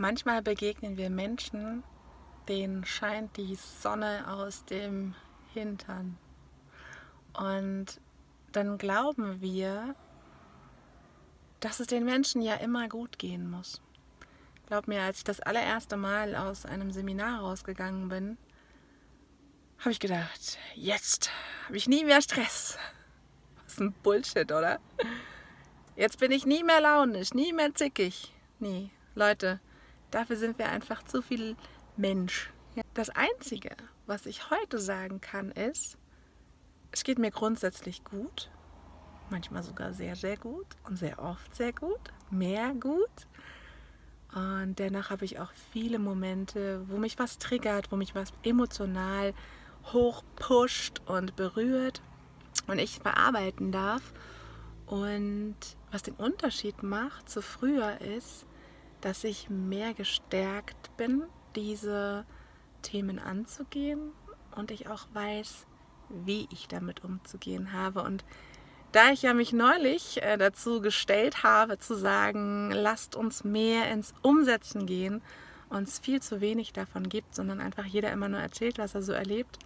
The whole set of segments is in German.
Manchmal begegnen wir Menschen, denen scheint die Sonne aus dem Hintern. Und dann glauben wir, dass es den Menschen ja immer gut gehen muss. Glaub mir, als ich das allererste Mal aus einem Seminar rausgegangen bin, habe ich gedacht, jetzt habe ich nie mehr Stress. Was ein Bullshit, oder? Jetzt bin ich nie mehr launisch, nie mehr zickig. Nee, Leute, dafür sind wir einfach zu viel Mensch. Das Einzige, was ich heute sagen kann, ist, es geht mir grundsätzlich gut, manchmal sogar sehr, sehr gut und sehr oft sehr gut, mehr gut. Und dennoch habe ich auch viele Momente, wo mich was triggert, wo mich was emotional hochpusht und berührt und ich bearbeiten darf. Und was den Unterschied macht zu früher ist, dass ich mehr gestärkt bin, diese Themen anzugehen und ich auch weiß, wie ich damit umzugehen habe. Und da ich ja mich neulich äh, dazu gestellt habe, zu sagen, lasst uns mehr ins Umsetzen gehen, uns viel zu wenig davon gibt, sondern einfach jeder immer nur erzählt, was er so erlebt,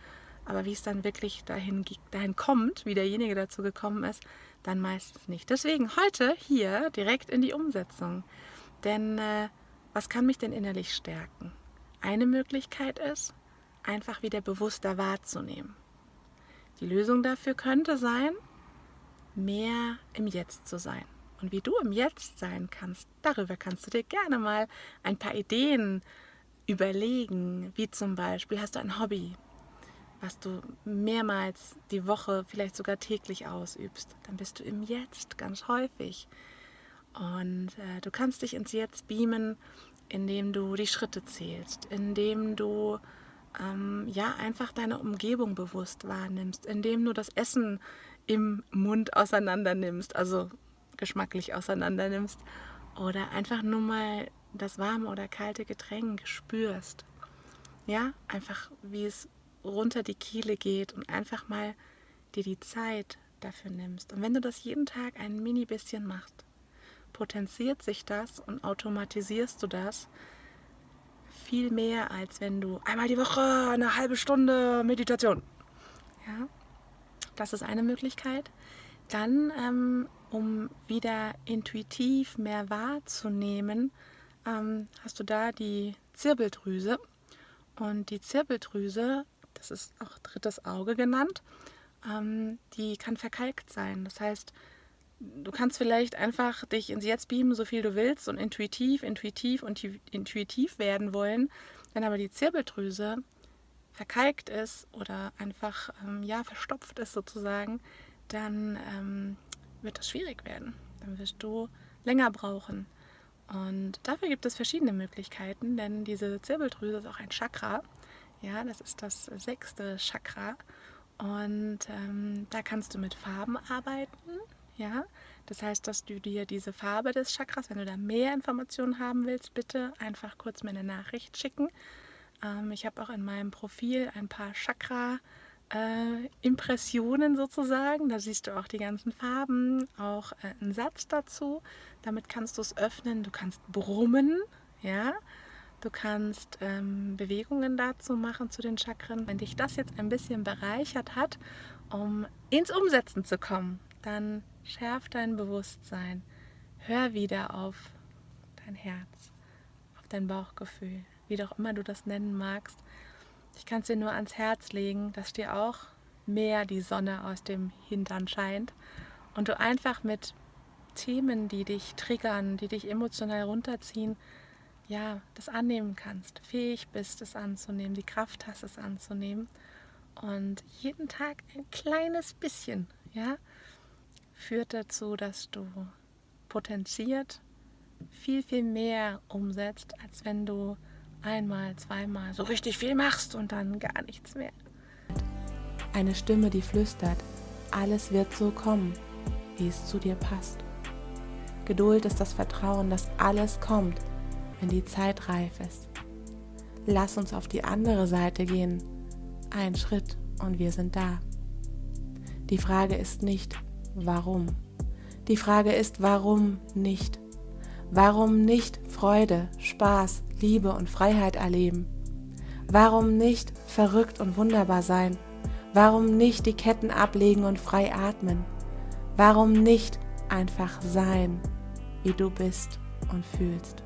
aber wie es dann wirklich dahin, dahin kommt, wie derjenige dazu gekommen ist, dann meistens nicht. Deswegen heute hier direkt in die Umsetzung. Denn äh, was kann mich denn innerlich stärken? Eine Möglichkeit ist, einfach wieder bewusster wahrzunehmen. Die Lösung dafür könnte sein, mehr im Jetzt zu sein. Und wie du im Jetzt sein kannst, darüber kannst du dir gerne mal ein paar Ideen überlegen, wie zum Beispiel hast du ein Hobby, was du mehrmals die Woche, vielleicht sogar täglich ausübst, dann bist du im Jetzt ganz häufig. Und äh, du kannst dich ins Jetzt beamen, indem du die Schritte zählst, indem du ähm, ja einfach deine Umgebung bewusst wahrnimmst, indem du das Essen im Mund auseinander nimmst, also geschmacklich auseinander nimmst oder einfach nur mal das warme oder kalte Getränk spürst. Ja, einfach wie es runter die Kehle geht und einfach mal dir die Zeit dafür nimmst. Und wenn du das jeden Tag ein mini bisschen machst, potenziert sich das und automatisierst du das viel mehr, als wenn du einmal die Woche eine halbe Stunde Meditation. Ja, das ist eine Möglichkeit. Dann, ähm, um wieder intuitiv mehr wahrzunehmen, ähm, hast du da die Zirbeldrüse. Und die Zirbeldrüse, das ist auch drittes Auge genannt, ähm, die kann verkalkt sein. Das heißt, du kannst vielleicht einfach dich ins Jetzt beamen, so viel du willst und intuitiv, intuitiv und intuitiv werden wollen. Wenn aber die Zirbeldrüse verkalkt ist oder einfach ähm, ja verstopft ist sozusagen, dann ähm, wird das schwierig werden. Dann wirst du länger brauchen. Und dafür gibt es verschiedene Möglichkeiten, denn diese Zirbeldrüse ist auch ein Chakra. Ja, das ist das sechste Chakra. Und ähm, da kannst du mit Farben arbeiten. Ja, das heißt, dass du dir diese Farbe des Chakras, wenn du da mehr Informationen haben willst, bitte einfach kurz mir eine Nachricht schicken. Ähm, ich habe auch in meinem Profil ein paar Chakra äh, Impressionen sozusagen. Da siehst du auch die ganzen Farben, auch äh, einen Satz dazu. Damit kannst du es öffnen. Du kannst brummen, ja. Du kannst ähm, Bewegungen dazu machen zu den Chakren. Wenn dich das jetzt ein bisschen bereichert hat, um ins Umsetzen zu kommen, dann schärf dein Bewusstsein. Hör wieder auf dein Herz, auf dein Bauchgefühl, wie doch immer du das nennen magst. Ich kann es dir nur ans Herz legen, dass dir auch mehr die Sonne aus dem Hintern scheint und du einfach mit Themen, die dich triggern, die dich emotional runterziehen, ja, das annehmen kannst, fähig bist, es anzunehmen, die Kraft hast, es anzunehmen und jeden Tag ein kleines bisschen, ja, führt dazu, dass du potenziert viel, viel mehr umsetzt, als wenn du einmal, zweimal so richtig viel machst und dann gar nichts mehr. Eine Stimme, die flüstert, alles wird so kommen, wie es zu dir passt. Geduld ist das Vertrauen, dass alles kommt, wenn die Zeit reif ist. Lass uns auf die andere Seite gehen. Ein Schritt und wir sind da. Die Frage ist nicht, warum. Die Frage ist, warum nicht? Warum nicht Freude, Spaß, Liebe und Freiheit erleben? Warum nicht verrückt und wunderbar sein? Warum nicht die Ketten ablegen und frei atmen? Warum nicht einfach sein, wie du bist und fühlst?